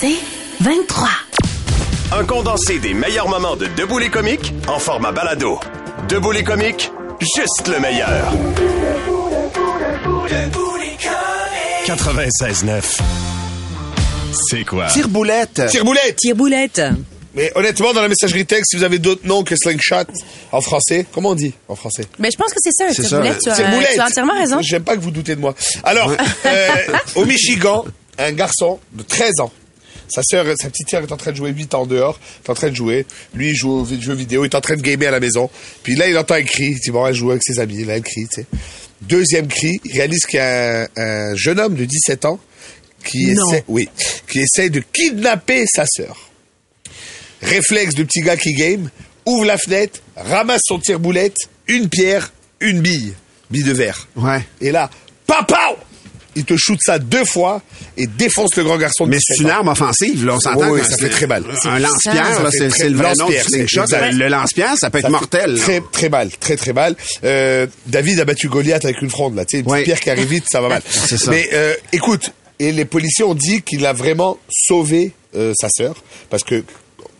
C'est 23. Un condensé des meilleurs moments de Debout les comiques en format balado. Debout les comiques, juste le meilleur. 96.9. C'est quoi? Tire-boulette. Tire-boulette. Tire-boulette. Mais honnêtement, dans la messagerie texte, si vous avez d'autres noms que slingshot en français, comment on dit en français? Mais je pense que c'est ça, un C'est tire-boulette. Tu, as- Tire-boulette. tu as entièrement raison. J'aime pas que vous doutez de moi. Alors, euh, au Michigan, un garçon de 13 ans, sa sœur, sa petite sœur est en train de jouer 8 ans dehors, est en train de jouer. Lui, il joue aux jeux vidéo, il est en train de gamer à la maison. Puis là, il entend un cri. Il dit, bon, elle joue avec ses amis. Là, elle crie, tu sais. Deuxième cri, il réalise qu'il y a un, un jeune homme de 17 ans qui Non. essaie, oui, qui essaie de kidnapper sa sœur. Réflexe de petit gars qui game, ouvre la fenêtre, ramasse son tire-boulette, une pierre, une bille, bille de verre. Ouais. Et là, papa Il te shoot ça deux fois et défonce le grand garçon de Mais 17 c'est une arme offensive, là, on s'entend. Oui, oui, que ça fait très mal. Un lance-pierre, là, c'est le vrai nom. Le lance-pierre, ça peut être mortel. Très, très mal, très, très mal. Euh, David a battu Goliath avec une fronde, là. Tu sais, une pierre qui arrive vite, ça va mal. C'est ça. Mais euh, écoute, et les policiers ont dit qu'il a vraiment sauvé euh, sa sœur, parce que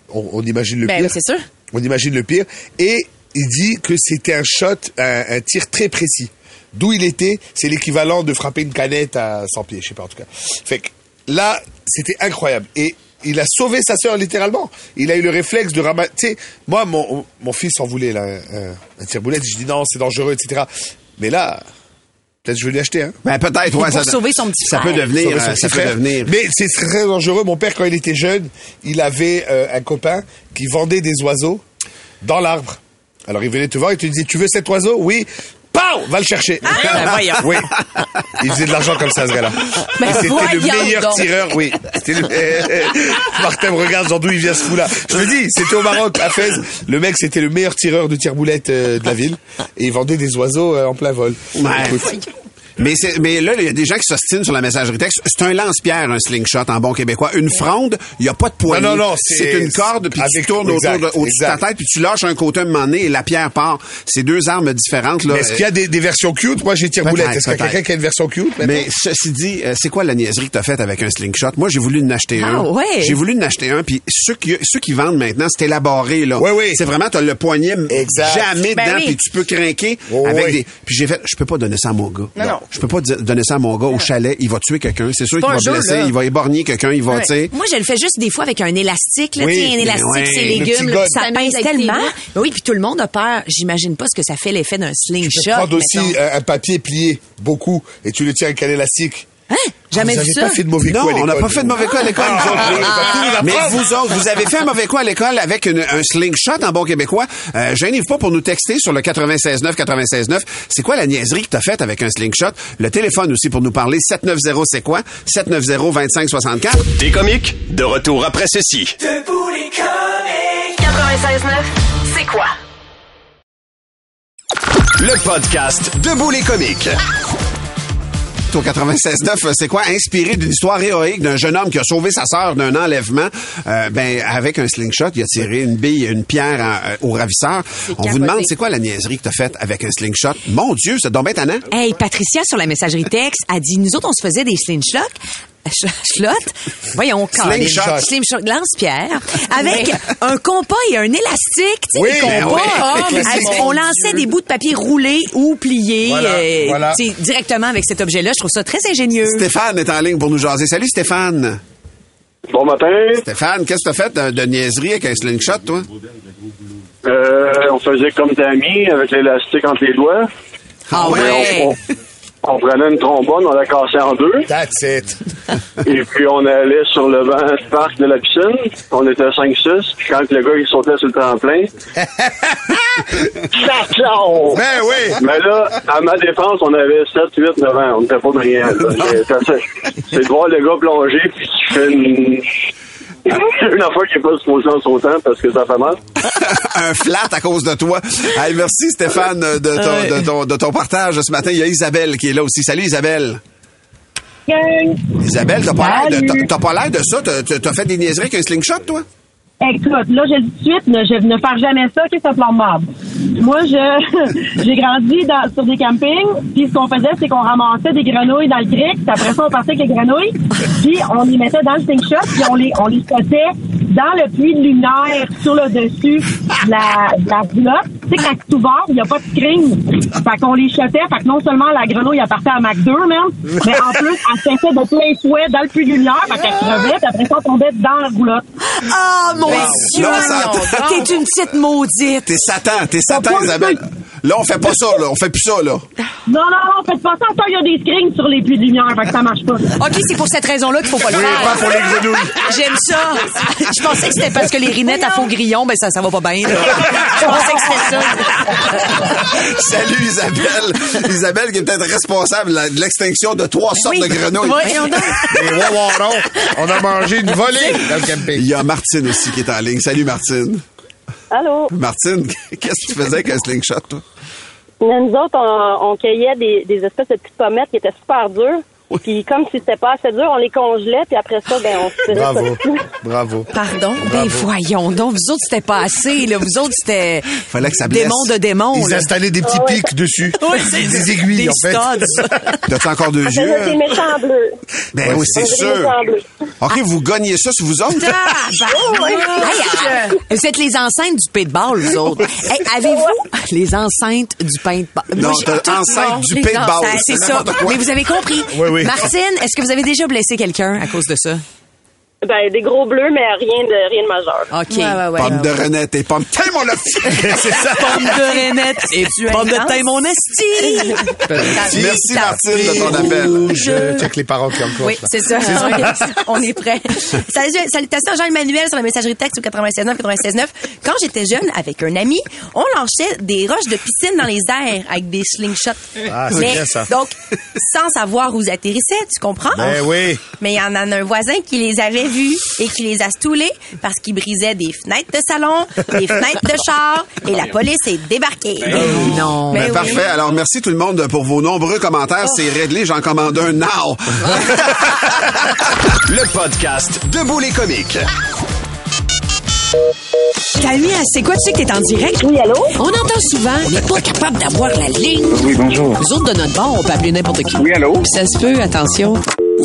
on, on imagine le Ben pire. c'est sûr. On imagine le pire. Et il dit que c'était un shot, un, un tir très précis. D'où il était, c'est l'équivalent de frapper une canette à 100 pieds, je sais pas en tout cas. Fait que là, c'était incroyable. Et il a sauvé sa sœur littéralement. Il a eu le réflexe de ramasser. Tu sais, moi, mon, mon fils en voulait là, un, un tire-boulette. Je dis non, c'est dangereux, etc. Mais là, peut-être je vais lui acheter. Hein. Ben, peut-être, ouais. Pour ça, sauver son petit Ça frère. peut devenir, euh, ça peut devenir. Mais c'est très dangereux. Mon père, quand il était jeune, il avait euh, un copain qui vendait des oiseaux dans l'arbre. Alors il venait te voir et te disait, tu veux cet oiseau Oui. Va le chercher. ben voyons. Oui. Il faisait de l'argent comme ça, ce gars-là. Ben Et c'était le meilleur donc. tireur, oui. C'était le... Martin me regarde, genre d'où il vient ce fou-là. Je me dis, c'était au Maroc, à Fès. Le mec, c'était le meilleur tireur de tire-boulette euh, de la ville. Et il vendait des oiseaux euh, en plein vol. Ouais. Mais, c'est- mais là, il y a des gens qui s'ostinent sur la messagerie texte. C'est un lance-pierre, un slingshot en bon québécois. Une fronde, il n'y a pas de poignée. Non, non, non, c'est- une corde, puis tu tournes autour de, au-dessus de ta tête, puis tu lâches un côté un moment donné et la pierre part. C'est deux armes différentes. Là. Mais est-ce qu'il y a des, des versions cute? Moi, j'ai tire-boulette. Peut-être, Est-ce qu'il y a quelqu'un qui a une version cute maintenant? Mais ceci dit, euh, c'est quoi la niaiserie que t'as faite avec un slingshot? Moi, j'ai voulu en acheter Ah, un. ouais. J'ai voulu en acheter un, puis ceux qui, ceux qui vendent maintenant, c'est élaboré, là. Ouais, oui. C'est vraiment, t'as le poignet Exact. jamais Ben dedans, oui. puis tu peux craquer Oh, avec oui. des... Puis j'ai fait, je peux pas donner ça à mon gars. Non, non. Je peux pas donner ça à mon gars au chalet, il va tuer quelqu'un. C'est sûr qu'il va jeu, blesser, là. il va éborgner quelqu'un, il va, Ouais. tu sais... Moi, je le fais juste des fois avec un élastique, là, Oui, tu un élastique, ouais. c'est légumes, là, ça pince tellement. Ben oui, puis tout le monde a peur. J'imagine pas ce que ça fait l'effet d'un slingshot. Prendre aussi mettons. un, un papier plié, beaucoup, et tu le tiens avec un élastique. Hein? Jamais vous vu avez ça. pas fait de mauvais Non, à on n'a pas fait de mauvais coup à l'école, Ah, ah, ah, ah, Mais ah, vous autres, vous avez fait un mauvais coup à l'école avec une- un slingshot en bon québécois. Euh, Gênez-vous pas pour nous texter sur le 96.9, 96.9. C'est quoi la niaiserie que t'as faite avec un slingshot? Le téléphone aussi pour nous parler. 790, c'est quoi? 790-2564. Des comiques, de retour après ceci. 96.9. C'est quoi? Le podcast Debout les comiques. Au 96.9, c'est quoi? Inspiré d'une histoire héroïque d'un jeune homme qui a sauvé sa sœur d'un enlèvement. Euh, ben, avec un slingshot, il a tiré une bille, une pierre en- euh, au ravisseur. On vous demande, c'est quoi la niaiserie que t'as faite avec un slingshot? Mon Dieu, c'est donc bien tannant. Hey, Patricia, sur la messagerie texte, a dit, nous autres, on se faisait des slingshots. Ch- Slot, voyons. Slingshot. Slingshot, lance-pierre, avec un compas et un élastique, tu sais, Oui, les ben compas. Ah, avec on lançait des bouts de papier roulés ou pliés Voilà, euh, voilà. tu directement avec cet objet-là? Je trouve ça très ingénieux. Stéphane est en ligne pour nous jaser. Salut Stéphane. Bon matin. Stéphane, qu'est-ce que t'as fait de, de niaiserie avec un slingshot, toi? Euh, on faisait comme d'amis avec l'élastique entre les doigts. Ah Mais ouais? on, on- on prenait une trombone, on la cassait en deux. That's it. Et puis on allait sur le banc du parc de la piscine. On était 5-6. Puis quand le gars il sautait sur le tremplin, Tchao! Ben oui. Mais là, à ma défense, on avait 7, 8, 9 ans. On n'était pas brillants. C'est- c'est- C'est de voir le gars plonger, puis tu fais une... une affaire qui n'est pas supposée en sautant parce que ça fait mal. un flat à cause de toi. Hey, merci Stéphane de ton, de, ton, de ton partage ce matin. Il y a Isabelle qui est là aussi. Salut Isabelle. Isabelle, t'as pas l'air de, t'as- pas l'air de ça. T'as- T'as t'as fait des niaiseries avec un slingshot, toi? Écoute, là, je le dis tout de suite, je, ne faire jamais ça, que ça plombe marbre. Moi, je, j'ai grandi dans, sur des campings, puis ce qu'on faisait, c'est qu'on ramassait des grenouilles dans le creek, puis après ça, on partait avec les grenouilles, puis on les mettait dans le slingshot, puis on les, on les dans le puits de lumière sur le dessus de la, de la roulotte. Tu sais, quand c'est ouvert, il n'y a pas de screen. Fait qu'on les shotait, fait que non seulement la grenouille, elle partait à Mac 2, même, mais en plus, elle se fait de plein fouet dans le puits de lumière, fait qu'elle crevait, puis après ça, on tombait dans la roulotte. Ah, mon Dieu! T'es une petite maudite. T'es Satan, t'es Satan, Isabelle. Là, on fait pas ça, là. On fait plus ça, là. Non, non, non, faites pas ça. Attends, il y a des screens sur les puits de lumière, fait que ça marche pas. OK, c'est pour cette raison-là qu'il faut pas le Oui, faire. pas pour les grenouilles. J'aime ça. Je pensais que c'était parce que les rinettes à faux grillon, ben ça, ça va pas bien. là. Je pensais que c'était ça. Salut, Isabelle. Isabelle qui est peut-être responsable de l'extinction de trois sortes Oui. de grenouilles. Voyons donc. Et wawarons, on a mangé une volée dans le Il y a Martine aussi qui est en ligne. Salut, Martine. Allô? Martine, qu'est-ce que tu faisais avec un slingshot, toi? Nous autres, on, on cueillait des, des espèces de petites pommettes qui étaient super dures. Puis comme si c'était pas assez dur, on les congelait, puis après ça, ben on se Bravo, bravo. Pardon? Ben voyons donc. Vous autres, c'était pas assez. Là. Vous autres, c'était Fallait que ça blesse. démon de démon. Ils là. installaient des petits pics dessus. Oui, c'est des aiguilles, des en fait. studs. T'as-tu encore deux yeux? des méchants bleus. Ben oui, c'est des sûr. OK, vous gagnez ça sur vous autres? Tabarnak! Hey, euh, vous êtes les enceintes du paintball, vous autres. Hey, Avez-vous les enceintes du paintball? Non, Moi, j'ai t'as tout- enceinte non, du paintball. enceintes, C'est ça. Mais vous avez compris. Oui, oui. Martine, est-ce que vous avez déjà blessé quelqu'un à cause de ça? Ben, des gros bleus, mais rien de, rien de majeur. OK. Pomme de renette et pomme. Tiens, mon c'est ça. Pomme de renette et pomme de thym, mon esti. Merci, Martine, de ton appel. Je check les parents qui enclenchent. Oui, c'est ça. On est prêt. Salut, salutations à Jean-Emmanuel sur la messagerie texte au 96.9, 96.9. Quand j'étais jeune, avec un ami, on lançait des roches de piscine dans les airs avec des slingshots. Ah, c'est bien ça. Donc, sans savoir où ils atterrissaient, tu comprends? Ben oui. Mais il y en a un voisin qui les avait et qui les a stoulés parce qu'ils brisaient des fenêtres de salon, des fenêtres de char et la police est débarquée. non. Ben, parfait. Alors, merci tout le monde pour vos nombreux commentaires. C'est réglé. J'en commande un now. Le podcast Debout les comiques. Camille, c'est quoi? Tu sais que t'es en direct? Oui, allô? On entend souvent, on n'est pas capable d'avoir la ligne. Oui, bonjour. Nous autres, de notre bord, on peut appeler n'importe qui. Oui, allô? Puis ça se peut, attention,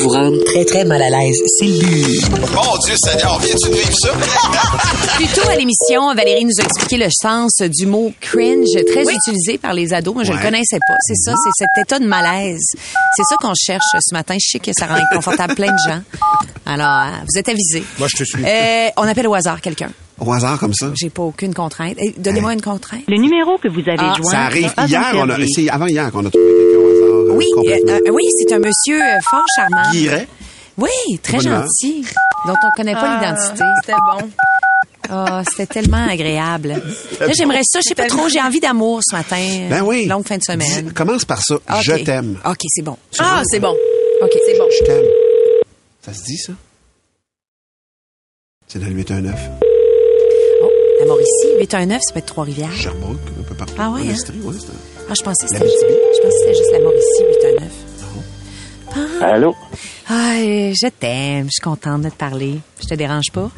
vous rendre très, très mal à l'aise. C'est le but. Mon Dieu Seigneur, viens-tu de vivre ça? Plus tôt à l'émission, Valérie nous a expliqué le sens du mot cringe, très utilisé par les ados. Moi, je Ouais. le connaissais pas. C'est ça, c'est cet état de malaise. C'est ça qu'on cherche ce matin. Je sais que ça rend inconfortable plein de gens. Alors, euh, vous êtes avisés. Moi, je te suis. Euh, on appelle au hasard quelqu'un. Au hasard comme ça? J'ai pas aucune contrainte. Eh, Donnez-moi une contrainte. Le numéro que vous avez Ah, joint. Ça arrive hier. On a, c'est avant hier qu'on a trouvé quelqu'un au hasard. Oui, complètement. euh, euh, oui, c'est un monsieur euh, fort charmant. Guilleret. Oui, très Bonne gentil, dont on connaît pas l'identité. C'était bon. Ah, c'était tellement agréable. Là, j'aimerais ça. Je sais pas trop. J'ai envie d'amour ce matin. Ben oui. Longue fin de Dis- semaine. commence par ça. Je t'aime. OK, c'est bon. Ah, c'est bon. OK, c'est bon. Je t'aime. Ça se dit, ça? C'est dans le 819. La Mauricie, 819, ça peut être Trois-Rivières. Sherbrooke, un peu partout. Ah ouais, hein? Estrie, ouais, c'est Ah, je pensais que c'était juste, je pensais que c'était juste la Mauricie, 819. Allô? Ah, euh, je t'aime. Je suis contente de te parler. Je te dérange pas?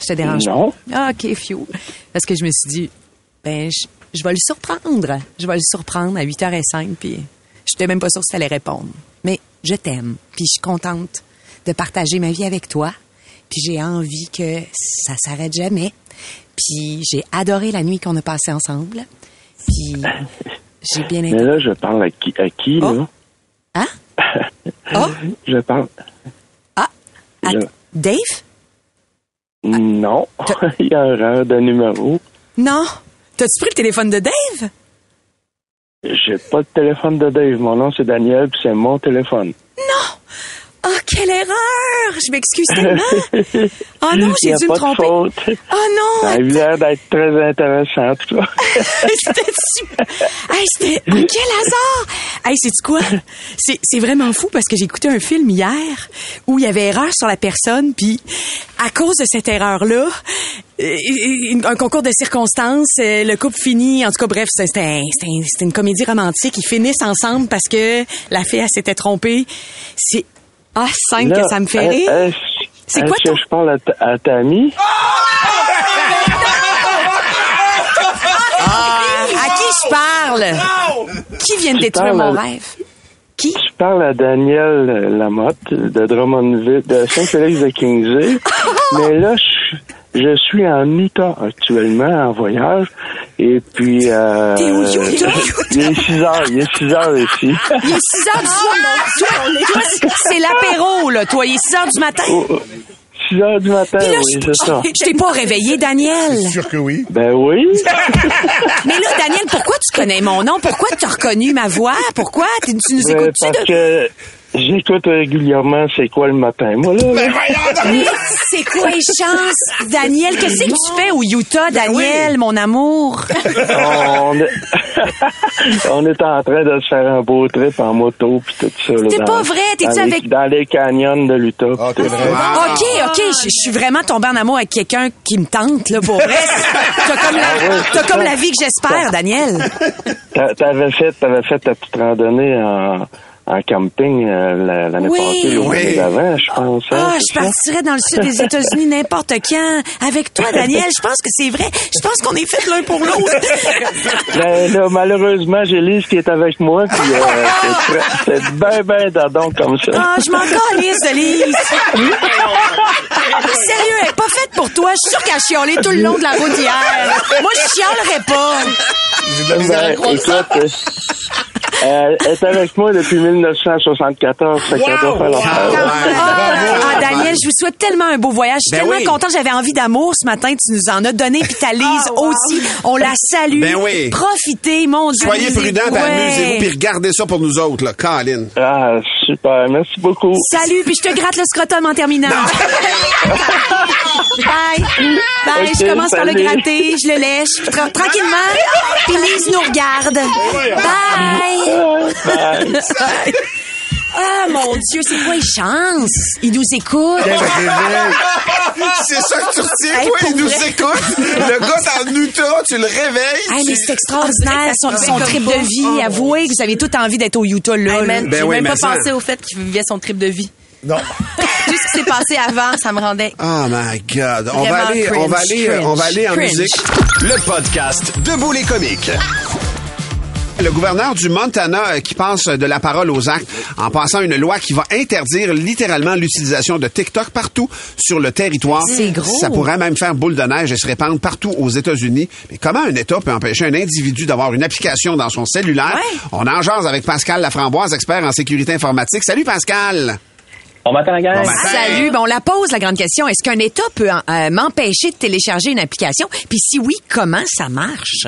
Je te dérange Non. pas? Ah, OK, fiou. Parce que je me suis dit, ben, je, je vais le surprendre. Je vais le surprendre à 8h05, puis je n'étais même pas sûre si allait répondre. Mais je t'aime, puis je suis contente de partager ma vie avec toi. Puis j'ai envie que ça s'arrête jamais. Puis j'ai adoré la nuit qu'on a passée ensemble. Puis j'ai bien Mais été... là, je parle à qui, à qui Oh. là? Hein? Oh, Je parle... ah, à- Je- Dave? Non. Il y a un erreur de numéro. Non. T'as-tu pris le téléphone de Dave? J'ai pas de téléphone de Dave. Mon nom, c'est Daniel, puis c'est mon téléphone. Quelle erreur! Je m'excuse tellement. Oh non, j'ai dû me tromper. faute. Oh non! Ça a l'air d'être très intéressant, tout ça. c'était super. Hey, c'était. oh, quel hasard! Hey, c'est quoi? C'est, c'est vraiment fou parce que j'ai écouté un film hier où il y avait erreur sur la personne, puis à cause de cette erreur-là, euh, un concours de circonstances, euh, le couple finit. En tout cas, bref, c'était, un- c'était, un- c'était une comédie romantique. Ils finissent ensemble parce que la fille, elle s'était trompée. C'est. Ah, cinq Là, que ça me fait rire. hein, C'est Est-ce quoi que je parle à, ta- à Tammy? À qui je parle? Qui vient de détruire mon à- rêve? Qui? Je parle à Daniel Lamotte de Drummondville, de Saint-Félix de Kingsey. Mais là, je, je suis en Utah actuellement, en voyage. Et puis... Euh, T'es où, Utah? Il est 6 heures, il est 6 heures ici. Il est 6 heures du soir. C'est- c'est l'apéro, là. Toi, il est 6 heures du matin. Oh, 6 heures du matin, là, oui, je, c'est ça. je t'ai pas réveillé, Daniel. Sûr que oui. Ben oui. Mais là, Daniel, pourquoi tu connais mon nom? Pourquoi tu as reconnu ma voix? Pourquoi? Tu, tu nous Ben, écoutes-tu? parce de- que j'écoute régulièrement C'est quoi le matin. Moi, là, là, Mais c'est quoi les chances? Daniel, qu'est-ce que tu fais au Utah, Daniel, mon amour? on, est... on est en train de se faire un beau trip en moto puis tout ça. C'est pas vrai, t'es-tu avec- Dans les canyons de l'Utah. Ah, ça. OK, OK, je suis vraiment tombée en amour avec quelqu'un qui me tente, là, pour vrai. T'as comme, la, t'as comme la vie que j'espère, Daniel. T'a- T'avais fait, t'avais fait ta petite randonnée en, en camping euh, la- l'année Oui. passée, ou l'année Oui. d'avant, je pense. hein, Ah, je partirais dans le sud des États-Unis n'importe quand. Avec toi, Daniel, je pense que c'est vrai. Je pense qu'on est fait l'un pour l'autre. Ben, là, malheureusement, j'ai Lise qui est avec moi, puis euh, c'est ben, ben dadon comme ça. Ah, je m'en calisse de Lise. Sérieux, elle est pas faite pour toi. Je suis sûre qu'elle a chialé tout le long de la route hier. Moi, je chialerais pas. Ben, écoute, euh, euh, elle est avec moi depuis 1974, fait qu'elle doit faire l'affaire. Ah, ah, Daniel, je vous souhaite tellement un beau voyage. Je suis Ben tellement oui. contente. J'avais envie d'amour ce matin. Tu nous en as donné. Puis ta Lise aussi. On la salue. Ben oui. Profitez, mon Dieu. Soyez prudents, ben, Ouais. amusez-vous, puis regardez ça pour nous autres, là. Colin. Ah, super, merci beaucoup. Salut, puis je te gratte le scrotum en terminant. Bye. Bye. Je commence par le gratter, je le lèche, puis tra- tranquillement. Puis Lise nous regarde. Bye. Bye. Ah, mon Dieu, c'est quoi les chances? Il nous écoute. C'est ça que tu retiens, Hey, toi, nous vrai. écoute. Le gars dans Utah, tu le réveilles. Hey, mais tu- c'est extraordinaire, son, son trip de vie. Avouez que vous avez tout envie d'être au Utah, là. Hey, man, Ben oui, même pas ça. pensé au fait qu'il vivait son trip de vie. Non. Tout ce qui s'est passé avant, ça me rendait. Oh my God. On va aller, on va cringe, aller, on va aller en cringe. musique. Le podcast Debout les comiques. Le gouverneur du Montana euh, qui passe de la parole aux actes en passant une loi qui va interdire littéralement l'utilisation de TikTok partout sur le territoire. C'est gros. Ça pourrait même faire boule de neige et se répandre partout aux États-Unis. Mais comment un État peut empêcher un individu d'avoir une application dans son cellulaire? Ouais. On en jase avec Pascal Laframboise, expert en sécurité informatique. Salut Pascal! Bon matin, la gang. Bon matin. Salut, ben on la pose la grande question. Est-ce qu'un État peut euh, m'empêcher de télécharger une application? Puis si oui, comment ça marche?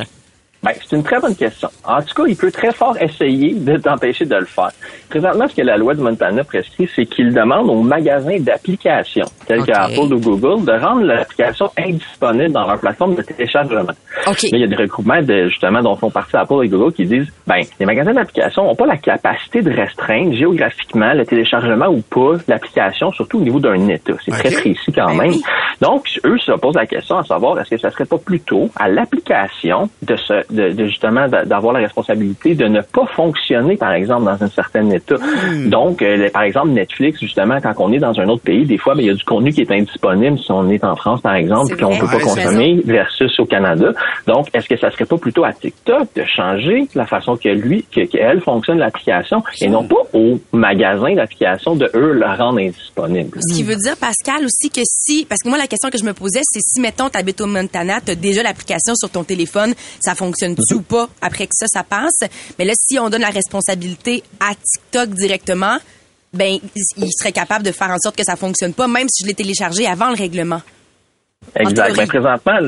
Ben, c'est une très bonne question. En tout cas, il peut très fort essayer de t'empêcher de le faire. Présentement, ce que la loi de Montana prescrit, c'est qu'il demande aux magasins d'applications, tels OK. que Apple ou Google, de rendre l'application indisponible dans leur plateforme de téléchargement. OK. Là, il y a des regroupements de, justement, dont font partie Apple et Google qui disent, ben, les magasins d'applications n'ont pas la capacité de restreindre géographiquement le téléchargement ou pas l'application, surtout au niveau d'un État. C'est très précis quand Ben même. Donc, eux se posent la question à savoir, est-ce que ça serait pas plutôt à l'application de, se, de, de justement d'a- d'avoir la responsabilité de ne pas fonctionner, par exemple, dans un certain État. Donc, euh, par exemple, Netflix, justement, quand on est dans un autre pays, des fois, ben, il y a du contenu qui est indisponible si on est en France, par exemple, qu'on vrai. peut pas Ouais, consommer versus au Canada. Donc, est-ce que ça serait pas plutôt à TikTok de changer la façon que lui, que, qu'elle fonctionne l'application et non pas au magasin d'application de eux la rendre indisponible? Ce qui veut dire, Pascal, aussi que si, parce que moi, la question que je me posais, c'est si, mettons, tu habites au Montana, tu as déjà l'application sur ton téléphone, ça fonctionne-tu ou pas après que ça, ça passe? Mais là, si on donne la responsabilité à TikTok directement, ben, il serait capable de faire en sorte que ça fonctionne pas, même si je l'ai téléchargé avant le règlement. En Exact. Ben, présentement,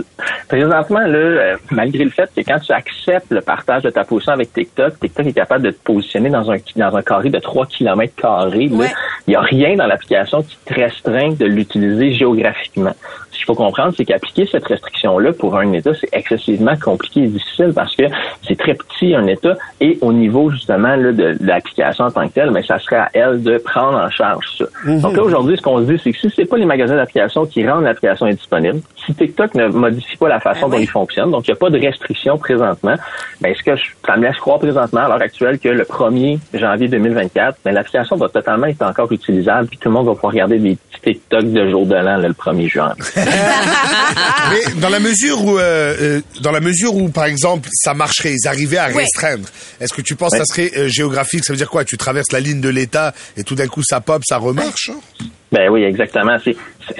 présentement là, euh, malgré le fait que quand tu acceptes le partage de ta position avec TikTok, TikTok est capable de te positionner dans un dans un carré de 3 km carrés. Il n'y a rien dans l'application qui te restreint de l'utiliser géographiquement. Ce qu'il faut comprendre, c'est qu'appliquer cette restriction-là pour un État, c'est excessivement compliqué et difficile parce que c'est très petit un État et au niveau justement là, de, de l'application en tant que telle, mais ça serait à elle de prendre en charge ça. Donc là aujourd'hui, ce qu'on se dit, c'est que si c'est pas les magasins d'application qui rendent l'application indisponible, si TikTok ne modifie pas la façon dont il fonctionne, donc il n'y a pas de restriction présentement, ben ce que je- ça me laisse croire présentement à l'heure actuelle que le 1er janvier 2024, ben, l'application va totalement être encore utilisable, puis tout le monde va pouvoir regarder des TikTok de jour de l'an, le 1er juin. Mais dans la mesure où, euh, euh, dans la mesure où, par exemple, ça marcherait, ils arrivaient à Ouais. restreindre. Est-ce que tu penses Ouais. que ça serait euh, géographique? Ça veut dire quoi? Tu traverses la ligne de l'État et tout d'un coup ça pop, ça remarche? Ben oui, exactement. C'est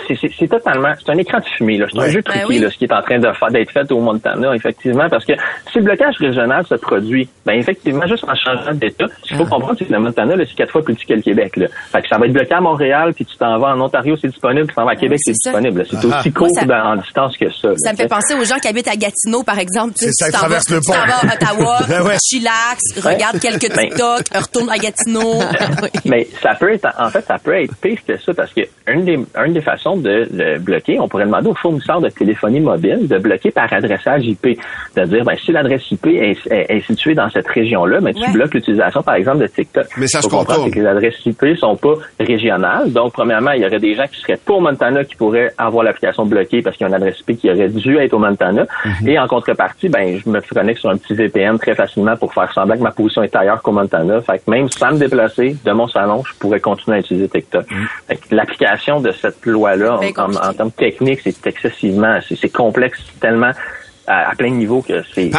c'est- c'est- c'est totalement, c'est un écran de fumée. là. C'est Ouais. un jeu Ben truqué, oui. là, ce qui est en train de d'être fait au Montana, effectivement, parce que si le blocage régional se produit, ben effectivement, juste en changeant d'État, ce qu'il faut comprendre, c'est que le Montana, là, c'est quatre fois plus petit que le Québec. Là. Fait que ça va être bloqué à Montréal, puis tu t'en vas en Ontario, c'est disponible, puis tu t'en vas à Québec, c'est disponible. C'est Ah. aussi court Moi, ça- dans- en distance que ça. là, Ça me tu fait penser aux gens qui habitent à Gatineau, par exemple. Tu ça, tu ils t'en traversent vas- le tu t'en pont. vas à Ottawa, ouais. chillax, regarde quelques Ben. TikTok, retourne à Gatineau. Mais ça peut être, en fait, ça peut être pire que ça parce que une des, une des façons de le bloquer, on pourrait demander aux fournisseurs de téléphonie mobile de bloquer par adressage IP. De dire, ben, si l'adresse IP est, est- est située dans cette région-là, mais tu Ouais. bloques l'utilisation, par exemple, de TikTok. Mais ça se Faut comprendre, contourne. c'est que les adresses IP sont pas régionales. Donc, premièrement, il y aurait des gens qui seraient pour Montana qui pourraient avoir l'application bloquée parce qu'il y a une adresse IP qui aurait dû être au Montana. Mhm. Et en contrepartie, ben, je me connecte sur un petit VPN très facilement pour faire semblant que ma position est ailleurs qu'au Montana. Fait que même sans me déplacer de mon salon, je pourrais continuer à utiliser TikTok. Mhm. Fait que l'application de cette loi-là, en, en- en termes techniques, c'est excessivement, c'est c'est complexe tellement à, à plein niveau que c'est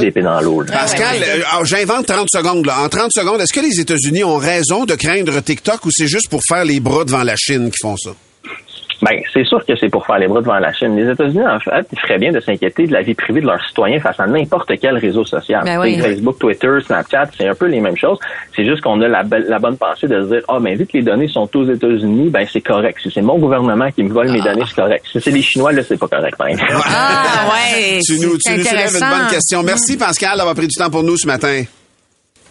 d'épée dans l'eau. Pascal, euh, alors, j'invente 30 secondes. Là. En 30 secondes, est-ce que les États-Unis ont raison de craindre TikTok ou c'est juste pour faire les bras devant la Chine qui font ça? Ben, c'est sûr que c'est pour faire les bras devant la Chine. Les États-Unis, en fait, ils feraient bien de s'inquiéter de la vie privée de leurs citoyens face à n'importe quel réseau social. Ben oui. Facebook, Twitter, Snapchat, c'est un peu les mêmes choses. C'est juste qu'on a la, belle- la bonne pensée de se dire, ah, ben, vu que les données sont aux États-Unis, ben, c'est correct. Si c'est mon gouvernement qui me vole mes données, c'est correct. Si c'est les Chinois, là, c'est pas correct, exemple. Ah, ouais. Tu nous, tu nous soulèves une bonne question. Merci, Pascal, d'avoir pris du temps pour nous ce matin.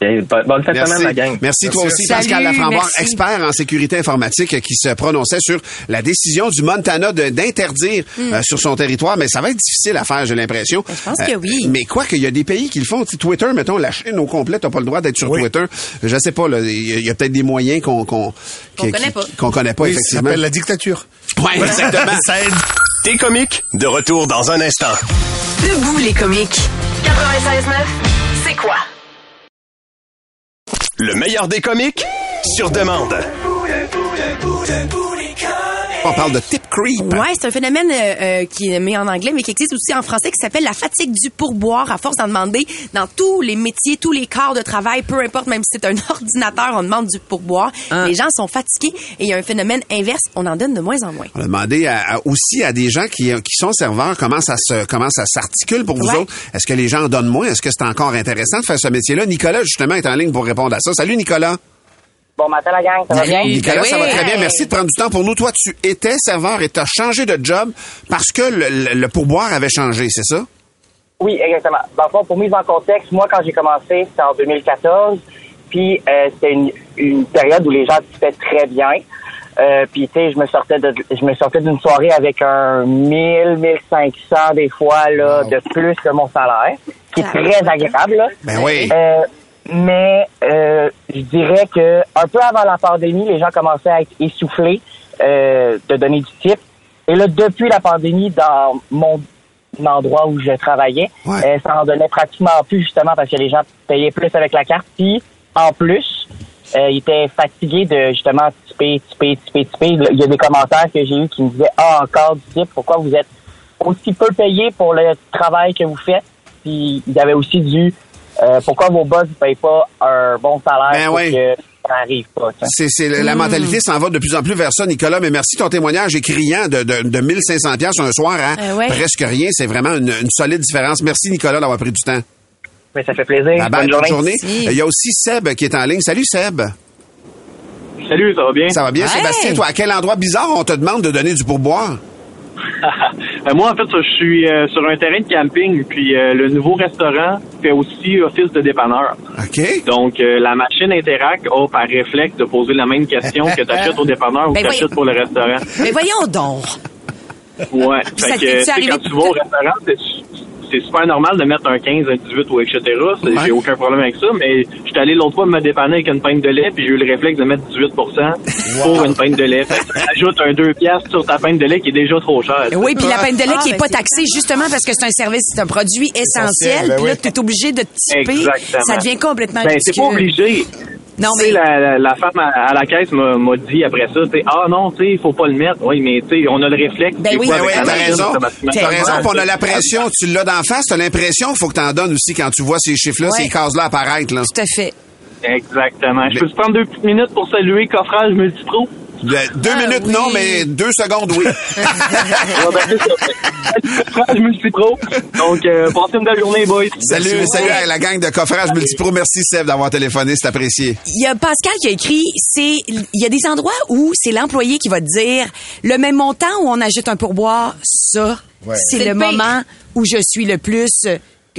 Et Bonne bonne fin de Merci. semaine, la gang. Merci, toi aussi, Salut, Pascal Laframboise, merci. expert en sécurité informatique, qui se prononçait sur la décision du Montana de- d'interdire euh, sur son territoire. Mais ça va être difficile à faire, j'ai l'impression. Hmm. Ben, je pense que oui. Mais quoi qu'il y a des pays qui le font. Tu sais, Twitter, mettons, la Chine au complet, t'as pas le droit d'être sur Oui. Twitter. Je sais pas, là, il y a- peut-être des moyens qu'on qu'on connaît pas. qu'on connaît pas Oui, ça effectivement. s'appelle la dictature. Ouais, exactement. ça aide. T'es comique, de retour dans un instant. Debout les comiques. 96.9, c'est quoi? Le meilleur des comiques, sur demande. On parle de tip creep. Ouais, c'est un phénomène euh, euh, qui est mis en anglais, mais qui existe aussi en français, qui s'appelle la fatigue du pourboire. À force d'en demander dans tous les métiers, tous les corps de travail, peu importe, même si c'est un ordinateur, on demande du pourboire. Ah. Les gens sont fatigués et il y a un phénomène inverse, on en donne de moins en moins. On a demandé à- à- aussi à des gens qui, qui sont serveurs comment ça se comment ça s'articule pour vous Ouais. autres. Est-ce que les gens en donnent moins? Est-ce que c'est encore intéressant de faire ce métier-là? Nicolas, justement, est en ligne pour répondre à ça. Salut, Nicolas. Bon matin, la gang, ça va bien? Nicolas, ça va très bien. Merci de prendre du temps pour nous. Toi, tu étais serveur et tu as changé de job parce que le, le- le pourboire avait changé, c'est ça? Oui, exactement. Dans le fond, pour mise en contexte, moi, quand j'ai commencé, c'était en 2014. Puis, euh, c'était une, une période où les gens vivaient très bien. Euh, puis, tu sais, je me sortais de, je me sortais d'une soirée avec un 1000, 1500 des fois, là, de plus que mon salaire, qui est très agréable, là. Ben oui. Euh, mais euh, je dirais que un peu avant la pandémie, les gens commençaient à être essoufflés euh, de donner du type. Et là, depuis la pandémie, dans mon endroit où je travaillais, Ouais. euh, ça en donnait pratiquement plus justement parce que les gens payaient plus avec la carte. Puis, en plus, euh, ils étaient fatigués de justement typer, typer, typer, typer. Il y a des commentaires que j'ai eu qui me disaient Ah, encore du type, pourquoi vous êtes aussi peu payé pour le travail que vous faites? Puis il y avait aussi du euh, pourquoi vos boss ne payent pas un bon salaire Ben pour oui. que ça arrive pas. C'est, c'est- la mentalité s'en va de plus en plus vers ça, Nicolas. Mais merci ton témoignage est criant de, de, de 1500 pièces un soir à Euh, ouais. presque rien. C'est vraiment une, une solide différence. Merci, Nicolas, d'avoir pris du temps. Mais ça fait plaisir. Bye bye, bonne bonne journée. journée. Il y a aussi Seb qui est en ligne. Salut, Seb. Salut, ça va bien? Ça va bien, Hey! Sébastien? Toi, à quel endroit bizarre on te demande de donner du pourboire? Euh, moi, en fait, je suis euh, sur un terrain de camping, puis euh, le nouveau restaurant fait aussi office de dépanneur. OK. Donc, euh, la machine Interac a par réflexe de poser la même question que tu achètes au dépanneur ou Ben que tu voyons. pour le restaurant. Mais voyons donc. Ouais. ça Fait que, tu sais, arrivé quand tu vas au restaurant, c'est super normal de mettre un 15, un 18 ou etc. Ouais. J'ai aucun problème avec ça, mais j'étais allé l'autre fois me dépanner avec une pinte de lait, puis j'ai eu le réflexe de mettre 18 pour une pinte de lait. Fait que ajoute un 2 piastres sur ta pinte de lait qui est déjà trop chère. Oui, puis la peine de lait Ah, qui est ben pas c'est taxée justement parce que c'est un service, c'est un produit essentiel. ben Puis là, oui. tu es obligé de typer. Exactement. Ça devient complètement Ben, c'est pas obligé. Non, Tu sais, la, la, la femme à, à la caisse m'a m'a dit après ça, tu sais, ah non, tu sais, il faut pas le mettre. Oui, mais tu sais, on a le réflexe. Ben oui. Ben oui, t'as raison. T'as raison, on a la pression, tu l'as d'en face, t'as l'impression qu'il faut que t'en donnes aussi quand tu vois ces chiffres-là, Ouais. ces cases-là apparaître, là. Tout à fait. Exactement. Je peux te prendre deux petites minutes pour saluer Coffrage Multipro? Le- deux Ah, minutes, oui. non, mais deux secondes, oui. Ben. Coffrage Multipro. Donc, euh, passez une belle journée, boys. salut, salut à la gang de coffrage multipro. Merci, Seb, d'avoir téléphoné, c'est apprécié. Il y a Pascal qui a écrit, c'est, il y a des endroits où c'est l'employé qui va te dire le même montant où on ajoute un pourboire, ça, Ouais. c'est C'est le le moment où je suis le plus,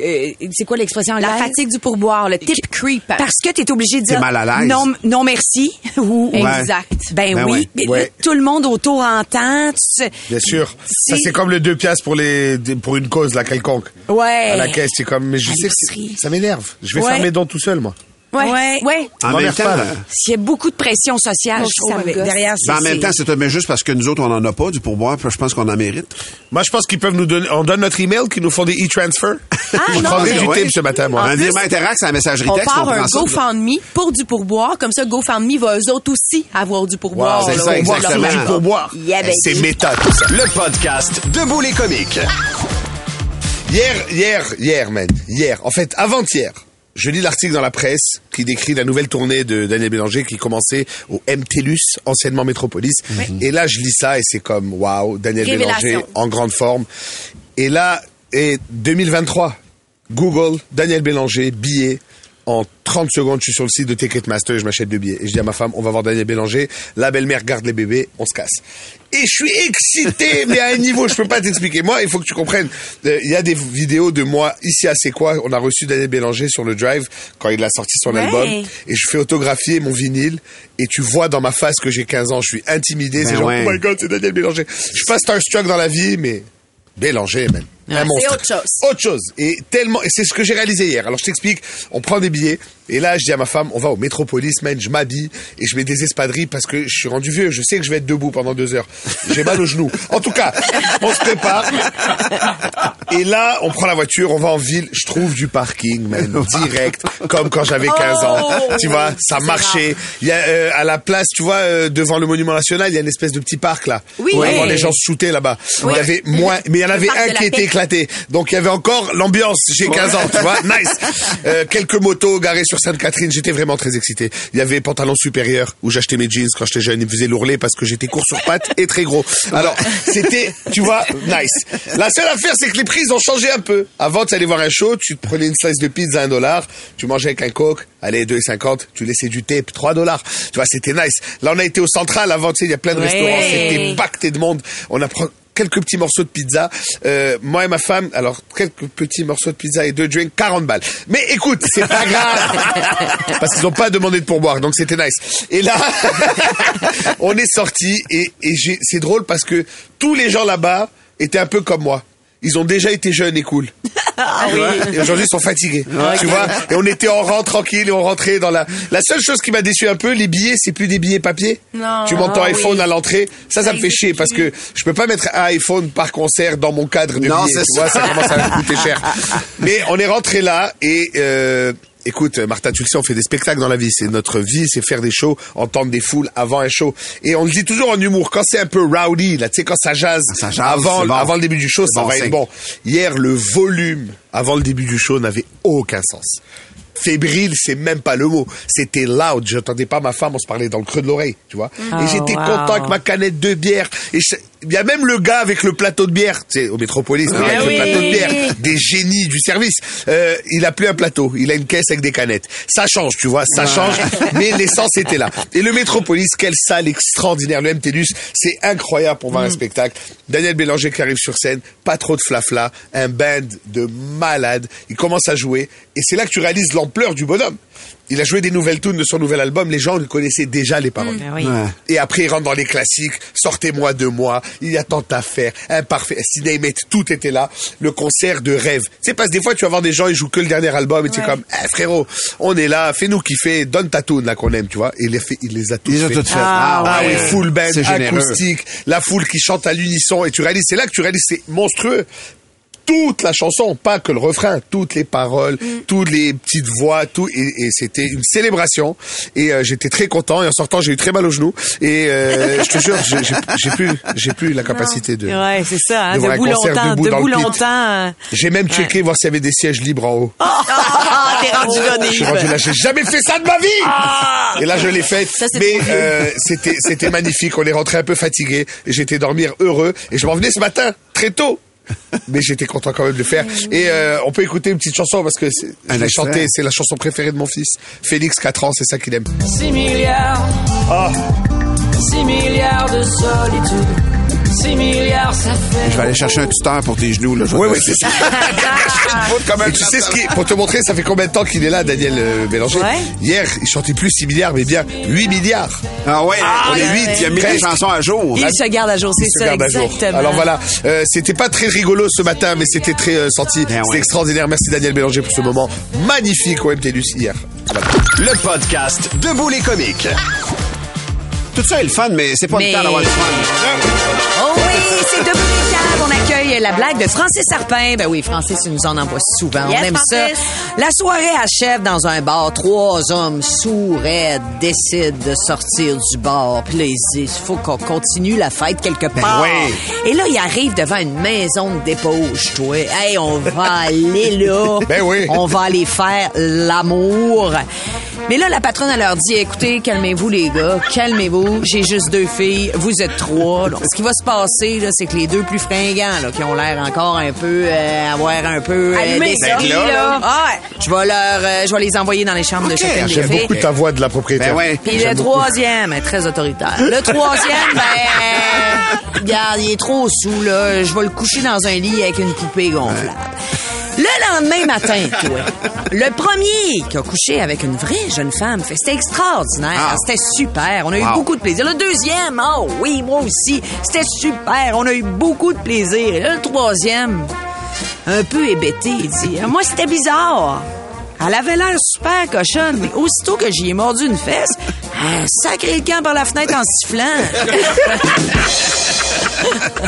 euh, c'est quoi l'expression La fatigue du pourboire, le tip creep. Parce que tu es obligé de T'es dire mal à l'aise. non, non merci ou Exact. ben, Ben oui, ouais. Mais Ouais. tout le monde autour entend. tu sais. Bien sûr. Ça, c'est comme le deux piastres pour les, pour une cause, là, quelconque. Ouais. À la caisse, c'est comme, mais je À sais que c'est- l'épicerie. ça m'énerve. Je vais Ouais. faire mes dons tout seul, moi. Ouais. Ouais. Ouais. En même temps, euh, S'il y a beaucoup de pression sociale, Moi, je trouve, ça derrière, ben, en même temps, c'est mais juste parce que nous autres, on en a pas du pourboire, puis je pense qu'on en mérite. Moi, je pense qu'ils peuvent nous donner, on donne notre email, qu'ils nous font des e-transfer. je non, prendrais mais du ouais. ce matin, moi. un virement Interact, c'est la messagerie On texte. part un prend ça. GoFundMe pour du pourboire. Comme ça, GoFundMe va eux autres aussi avoir du pourboire. Wow, c'est ça, de exactement. Du pourboire. Yeah. C'est méta, tout ça. Le podcast Debout les comiques. Hier, hier, hier, man. Hier. En fait, avant-hier. Je lis l'article dans la presse qui décrit la nouvelle tournée de Daniel Bélanger qui commençait au MTLUS, anciennement Métropolis. Et là, je lis ça et c'est comme, waouh, Daniel Révélation. Bélanger en grande forme. Et là, et 2023, Google, Daniel Bélanger, billets. En 30 secondes, je suis sur le site de Ticketmaster et je m'achète deux billets. Et je dis à ma femme, on va voir Daniel Bélanger. La belle-mère garde les bébés, on se casse. Et je suis excité, mais à un niveau, je peux pas t'expliquer. Moi, il faut que tu comprennes. euh, Il y a des vidéos de moi ici à C'est quoi. On a reçu Daniel Bélanger sur le drive quand il a sorti son Ouais. album. Et je fais autographier mon vinyle. Et tu vois dans ma face que j'ai 15 ans. Je suis intimidé. Ben c'est genre, ouais. oh my god, c'est Daniel Bélanger. Je suis pas starstruck dans la vie, mais Bélanger, Un monstre. autre chose. Autre chose. Et tellement, et c'est ce que j'ai réalisé hier. Alors je t'explique, on prend des billets, et là je dis à ma femme, on va au Métropolis, man, je m'habille, et je mets des espadrilles parce que je suis rendu vieux, je sais que je vais être debout pendant deux heures. J'ai mal aux genoux. En tout cas, on se prépare. Et là, on prend la voiture, on va en ville, je trouve du parking, man, direct, comme quand j'avais 15 ans. Oh! tu vois, ça marchait. Il y a, euh, à la place, tu vois, euh, devant le Monument National, il y a une espèce de petit parc, là. Oui. Va voir Ouais. les gens se shooter là-bas. Oui. Il y avait moins, mais il y en avait un qui était. Éclaté. Donc il y avait encore l'ambiance. J'ai 15 ans, tu vois. Nice. Euh, quelques motos garées sur Sainte-Catherine. J'étais vraiment très excité. Il y avait pantalon supérieur où j'achetais mes jeans quand j'étais jeune. Ils me faisaient l'ourler parce que j'étais court sur pattes et très gros. Alors c'était, tu vois, nice. La seule affaire, c'est que les prix ils ont changé un peu. Avant, tu allais voir un show, tu te prenais une slice de pizza à un dollar, tu mangeais avec un coke, allez 2,50, tu laissais du tape 3 dollars. Tu vois, c'était nice. Là, on a été au central avant, tu sais, il y a plein de Ouais. restaurants, c'était pacté de monde. On a pris quelques petits morceaux de pizza. Euh, moi et ma femme, alors quelques petits morceaux de pizza et deux drinks, 40 balles. Mais écoute, c'est pas grave parce qu'ils ont pas demandé de pourboire, donc c'était nice. Et là, on est sorti et, et j'ai- c'est drôle parce que tous les gens là-bas étaient un peu comme moi. Ils ont déjà été jeunes et cool. Tu vois Et aujourd'hui, ils sont fatigués. Tu vois Et on était en rang tranquille et on rentrait dans la... La seule chose qui m'a déçu un peu, les billets, c'est plus des billets papier. Non. Tu montes ton Ah iPhone oui. à l'entrée. Ça, ça, Ça me fait chier parce que je peux pas mettre un iPhone par concert dans mon cadre de Non, billets. Tu vois, ça. ça commence à me coûter cher. Mais on est rentré là et... Euh, Écoute, Martin, tu le sais, on fait des spectacles dans la vie. C'est notre vie, c'est faire des shows, entendre des foules avant un show. Et on le dit toujours en humour, quand c'est un peu rowdy, là, tu sais, quand ça jase, Ça jase, avant, bon. avant le début du show, ça bon va être bon. Hier, le volume avant le début du show n'avait aucun sens. Fébrile, c'est même pas le mot. C'était loud. J'entendais pas ma femme, on se parlait dans le creux de l'oreille, tu vois. Oh, et j'étais wow. content avec ma canette de bière. Et je- il y a même le gars avec le plateau de bière, sais, au Métropolis, gars avec Ah le plateau de bière, des génies du service. Euh, il a plus un plateau, il a une caisse avec des canettes. Ça change, tu vois, ça change, mais l'essence était là. Et le Métropolis, quelle salle extraordinaire, le MTLUS, c'est incroyable pour voir Mm. un spectacle. Daniel Bélanger qui arrive sur scène, pas trop de flafla, un band de malades, il commence à jouer, et c'est là que tu réalises l'ampleur du bonhomme. Il a joué des nouvelles tunes de son nouvel album, les gens le connaissaient déjà les paroles. Oui. Ouais. Et après, il rentre dans les classiques. Sortez-moi de moi. Il y a tant à faire. Imparfait. Cinémate, tout était là. Le concert de rêve. C'est parce que des fois, tu vas voir des gens, ils jouent que le dernier album et tu es comme, eh, frérot, on est là, fais-nous kiffer, donne ta tune là qu'on aime, tu vois. Et il les, fait, il les a tous Ils ont fait. Ah, Ah ouais. oui, full band, acoustique, la foule qui chante à l'unisson et tu réalises, c'est là que tu réalises, c'est monstrueux. Toute la chanson, pas que le refrain, toutes les paroles, toutes les petites voix, tout, et, et c'était une célébration. Et euh, j'étais très content. Et en sortant, j'ai eu très mal au genou. Et euh, je te jure, j'ai plus, j'ai plus la capacité de. Ouais, c'est ça, hein, de debout longtemps, debout dans debout longtemps. J'ai même checké voir s'il y avait des sièges libres en haut. Ah, t'es rendu Je suis rendu là, j'ai jamais fait ça de ma vie. Et là, je l'ai fait. Mais euh, c'était c'était magnifique. On est rentré un peu fatigué. Et j'étais dormir heureux. Et je m'en venais ce matin très tôt. Mais j'étais content quand même de le faire. Et euh, on peut écouter une petite chanson parce que c'est- je l'ai extrait. chanté. C'est la chanson préférée de mon fils. Félix, 4 ans, c'est ça qu'il aime. 6 milliards. Ah. 6 milliards de solitude. 6 milliards, ça fait. Je vais aller chercher un tuteur pour tes genoux. Là, Oui, oui, c'est ça. Et tu sais ce qui, pour te montrer, ça fait combien de temps qu'il est là, Daniel euh, Bélanger? Ouais. Hier, il chantait plus 6 milliards, mais bien 8 milliards. Ah ouais, on est ouais, 8, ouais. il a mis des chansons à jour. Il se garde à jour, c'est se ça, garde à jour. exactement. Alors voilà, euh, c'était pas très rigolo ce matin, mais c'était très euh, senti. Ben C'était ouais. extraordinaire. Merci Daniel Bélanger pour ce moment magnifique au MTLUS hier. Voilà. Le podcast Debout les comiques. Tout ça est le fun, mais c'est pas Mais- le temps d'avoir du fun. Oh oui, c'est câbles. On accueille la blague de Francis Sarpin. Ben oui, Francis, il nous en envoie souvent. Yes, On aime Francis. ça. La soirée achève dans un bar. Trois hommes sourds décident de sortir du bar. Puis là, ils faut qu'on continue la fête quelque part. oui. Et là, ils arrivent devant une maison de dépose, toi. Hey, on va aller là. Ben oui. On va aller faire l'amour. Mais là, la patronne, elle leur dit, écoutez, calmez-vous, les gars, calmez-vous. J'ai juste deux filles, vous êtes trois. Donc, ce qui va se passer, là, c'est que les deux plus fringants, là, qui ont l'air encore un peu, euh, avoir un peu, euh, Allumés, d'esprit, là. là. Ah ouais. Je vais leur, euh, je vais les envoyer dans les chambres de chacune des J'aime filles. beaucoup ta voix de la propriétaire. Ben ouais. Puis J'aime le beaucoup. troisième est très autoritaire. Le troisième, ben, regarde, il est trop sous, là. Je vais le coucher dans un lit avec une poupée gonflable. Le lendemain matin, toi, le premier qui a couché avec une vraie jeune femme, fait, c'était extraordinaire, Ah. c'était super, on a eu Wow. beaucoup de plaisir. Le deuxième, oh oui, moi aussi, c'était super, on a eu beaucoup de plaisir. Et là, le troisième, un peu hébété, il dit, moi c'était bizarre. Elle avait l'air super cochonne, mais aussitôt que j'y ai mordu une fesse, elle sacré le camp par la fenêtre en sifflant.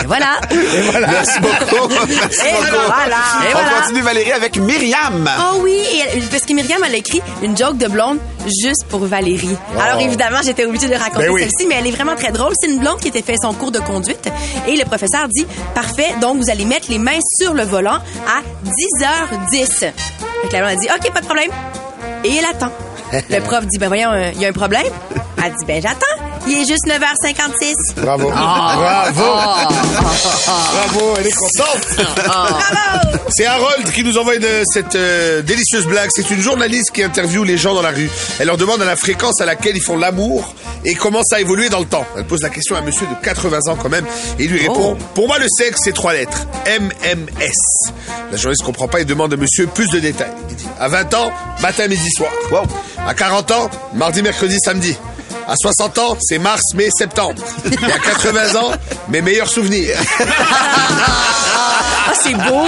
Et voilà. Merci beaucoup. Merci Et beaucoup. voilà. Et On voilà. continue, Valérie, avec Myriam. Oh oui, et elle- parce que Myriam, elle a écrit une joke de blonde juste pour Valérie. Alors évidemment, j'étais obligée de raconter Ben oui. celle-ci, mais elle est vraiment très drôle. C'est une blonde qui était fait son cours de conduite et le professeur dit parfait, donc vous allez mettre les mains sur le volant à 10h10. Donc la blonde a dit OK, pas de problème. Et elle attend. Le prof dit ben voyons, euh, il y a un problème. Elle dit ben j'attends. Il est juste 9h56. Bravo. Ah. Bravo. Bravo, elle est contente. C'est Harold qui nous envoie de cette euh, délicieuse blague. C'est une journaliste qui interviewe les gens dans la rue. Elle leur demande à la fréquence à laquelle ils font l'amour et comment ça a évolué dans le temps. Elle pose la question à un monsieur de 80 ans quand même et il lui répond Pour moi, le sexe, c'est trois lettres. MMS. La journaliste comprend pas et demande à monsieur plus de détails. Il dit À 20 ans, matin, midi, soir. À 40 ans, mardi, mercredi, samedi. À 60 ans, c'est mars, mai, septembre. Et à 80 ans, mes meilleurs souvenirs. Ah, c'est beau.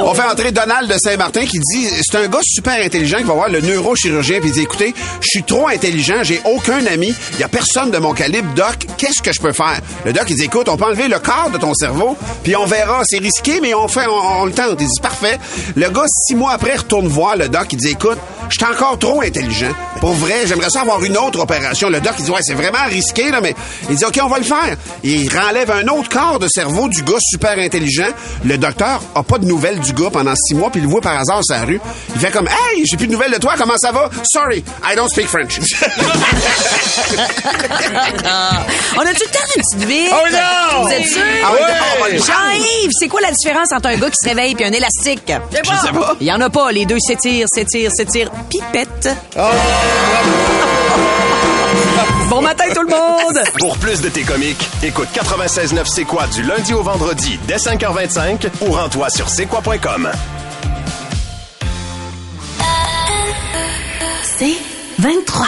On fait entrer Donald de Saint-Martin qui dit c'est un gars super intelligent qui va voir le neurochirurgien puis il dit écoutez, je suis trop intelligent, j'ai aucun ami, il y a personne de mon calibre, doc, qu'est-ce que je peux faire? Le doc il dit écoute, on peut enlever le quart de ton cerveau puis on verra, c'est risqué mais on fait on, on le tente. Il dit parfait. Le gars six mois après retourne voir le doc, il dit écoute, je suis encore trop intelligent. Pour vrai, j'aimerais ça avoir une autre opération. Le doc il dit ouais, c'est vraiment risqué là mais il dit OK, on va le faire. Il renlève un autre quart de cerveau du gars super intelligent. Le docteur a pas de nouvelles du gars pendant six mois, puis il le voit par hasard sur la rue. Il fait comme Hey, j'ai plus de nouvelles de toi, comment ça va? Sorry, I don't speak French. On a tout le temps une petite bite. Oh non! Vous êtes sûr? Ah ouais, va le Jean-Yves, c'est quoi la différence entre un gars qui se réveille et un élastique? Je sais pas. Il y en a pas. Les deux s'étirent, s'étirent, s'étirent. Pipette. Bon matin, tout le monde! Pour plus de tes comiques, écoute 96.9 C'est quoi du lundi au vendredi dès 5h25 ou rends-toi sur c'est quoi.com. C'est 23.